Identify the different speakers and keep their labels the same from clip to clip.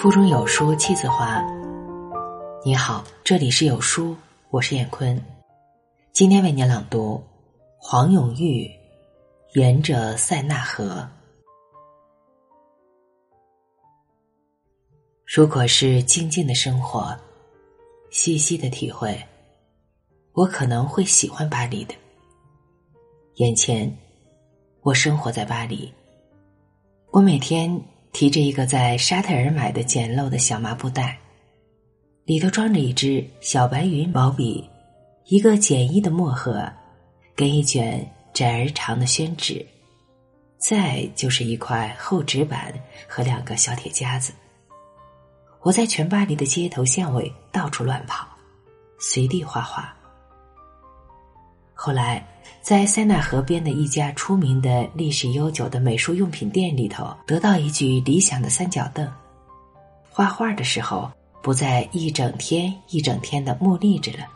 Speaker 1: 腹中有书气自华。你好，这里是有书，我是闫坤。今天为您朗读黄永玉《沿着塞纳河》。如果是静静的生活，细细的体会，我可能会喜欢巴黎的。眼前，我生活在巴黎。我每天提着一个在沙特尔买的简陋的小麻布袋，里头装着一支小白云毛笔，一个简易的墨盒，跟一卷窄而长的宣纸，再就是一块厚纸板和两个小铁夹子。我在全巴黎的街头巷尾到处乱跑，随地画画。后来，在塞纳河边的一家出名的历史悠久的美术用品店里头，得到一具理想的三角凳。画画的时候，不再一整天一整天的木立着了。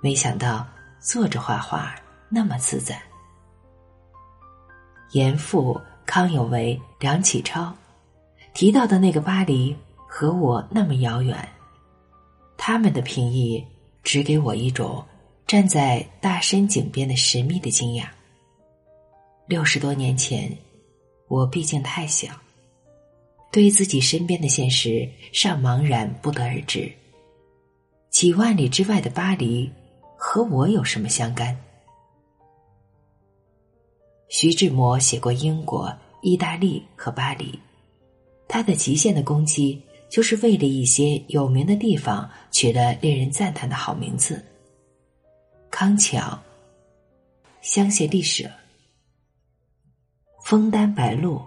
Speaker 1: 没想到坐着画画那么自在。严复、康有为、梁启超提到的那个巴黎。和我那么遥远，他们的评议只给我一种站在大深井边的神秘的惊讶。六十多年前，我毕竟太小，对自己身边的现实尚茫然不得而知。几万里之外的巴黎和我有什么相干？徐志摩写过英国、意大利和巴黎，他的极限的攻击。就是为了一些有名的地方取了令人赞叹的好名字：康桥、香榭丽舍、枫丹白露、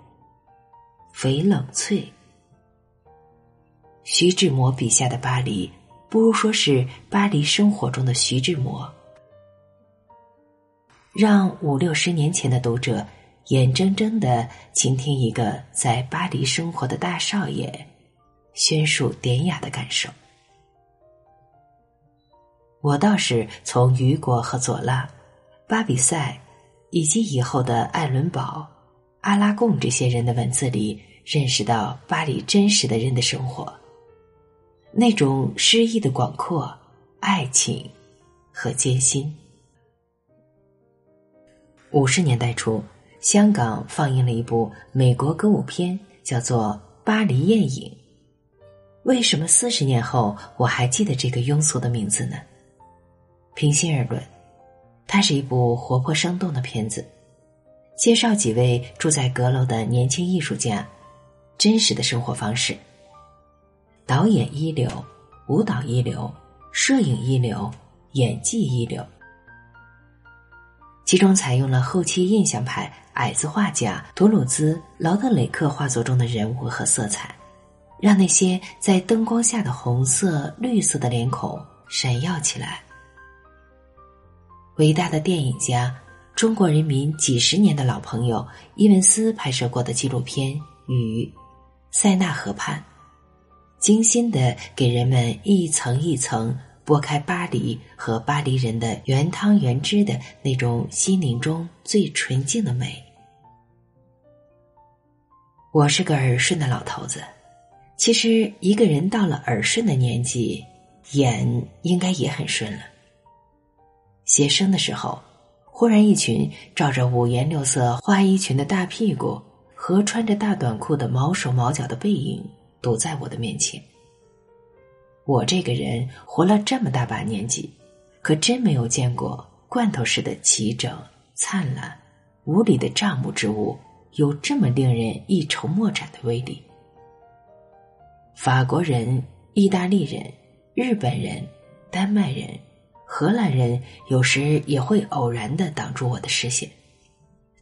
Speaker 1: 翡冷翠。徐志摩笔下的巴黎，不如说是巴黎生活中的徐志摩。让五六十年前的读者眼睁睁的倾听一个在巴黎生活的大少爷。宣述典雅的感受。我倒是从雨果和左拉、巴比塞，以及以后的艾伦堡、阿拉贡这些人的文字里，认识到巴黎真实的人的生活，那种诗意的广阔、爱情和艰辛。五十年代初，香港放映了一部美国歌舞片，叫做《巴黎艳影》。为什么四十年后我还记得这个庸俗的名字呢？平心而论，它是一部活泼生动的片子，介绍几位住在阁楼的年轻艺术家真实的生活方式。导演一流，舞蹈一流，摄影一流，演技一流。其中采用了后期印象派矮子画家图鲁兹、劳德雷克画作中的人物和色彩。让那些在灯光下的红色、绿色的脸孔闪耀起来。伟大的电影家、中国人民几十年的老朋友伊文斯拍摄过的纪录片《雨塞纳河畔》，精心的给人们一层一层剥开巴黎和巴黎人的原汤原汁的那种心灵中最纯净的美。我是个耳顺的老头子。其实，一个人到了耳顺的年纪，眼应该也很顺了。写生的时候，忽然一群照着五颜六色花衣裙的大屁股和穿着大短裤的毛手毛脚的背影堵在我的面前。我这个人活了这么大把年纪，可真没有见过罐头似的齐整、灿烂、无理的账目之物有这么令人一筹莫展的威力。法国人、意大利人、日本人、丹麦人、荷兰人有时也会偶然的挡住我的视线，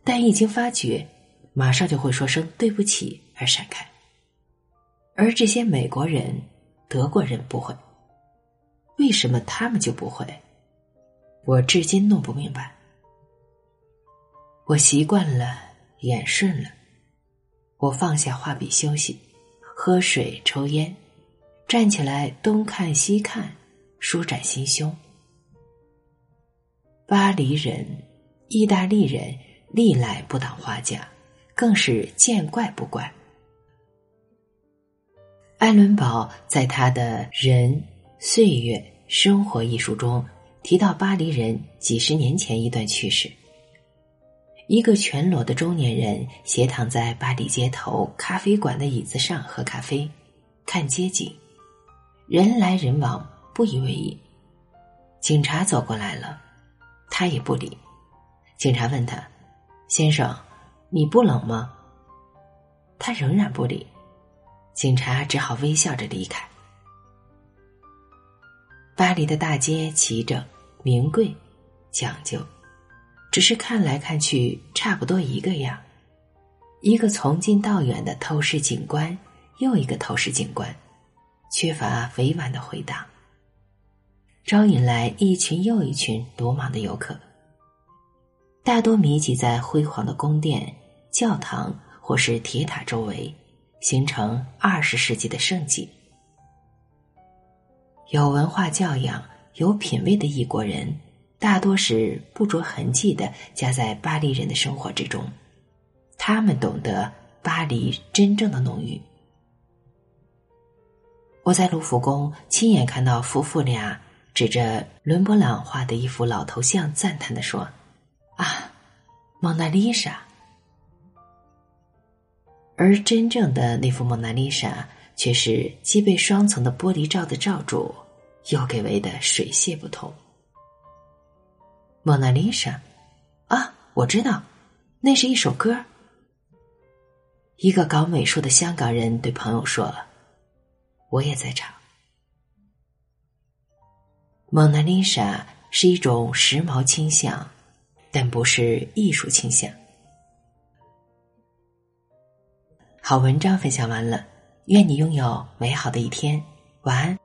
Speaker 1: 但一经发觉，马上就会说声对不起而闪开。而这些美国人、德国人不会，为什么他们就不会？我至今弄不明白。我习惯了，眼顺了，我放下画笔休息。喝水、抽烟，站起来东看西看，舒展心胸。巴黎人、意大利人历来不当画家，更是见怪不怪。艾伦堡在他的《人、岁月、生活》一书中提到巴黎人几十年前一段趣事：一个全裸的中年人斜躺在巴黎街头咖啡馆的椅子上喝咖啡，看街景，人来人往，不以为意。警察走过来了，他也不理。警察问他：“先生，你不冷吗？”他仍然不理。警察只好微笑着离开。巴黎的大街齐整、名贵、讲究，只是看来看去差不多一个样。一个从近到远的透视景观，又一个透视景观，缺乏委婉的回答。招引来一群又一群鲁莽的游客，大多密集在辉煌的宫殿、教堂或是铁塔周围，形成二十世纪的盛景。有文化教养、有品位的异国人，大多是不着痕迹的夹在巴黎人的生活之中，他们懂得巴黎真正的浓郁。我在卢浮宫亲眼看到夫妇俩。指着伦勃朗画的一幅老头像，赞叹的说：“啊，蒙娜丽莎。”而真正的那幅蒙娜丽莎，却是既被双层的玻璃罩的罩住，又给围得水泄不通。蒙娜丽莎，啊，我知道，那是一首歌。一个搞美术的香港人对朋友说了：“我也在唱。”蒙娜丽莎是一种时髦倾向，但不是艺术倾向。好文章分享完了，愿你拥有美好的一天，晚安。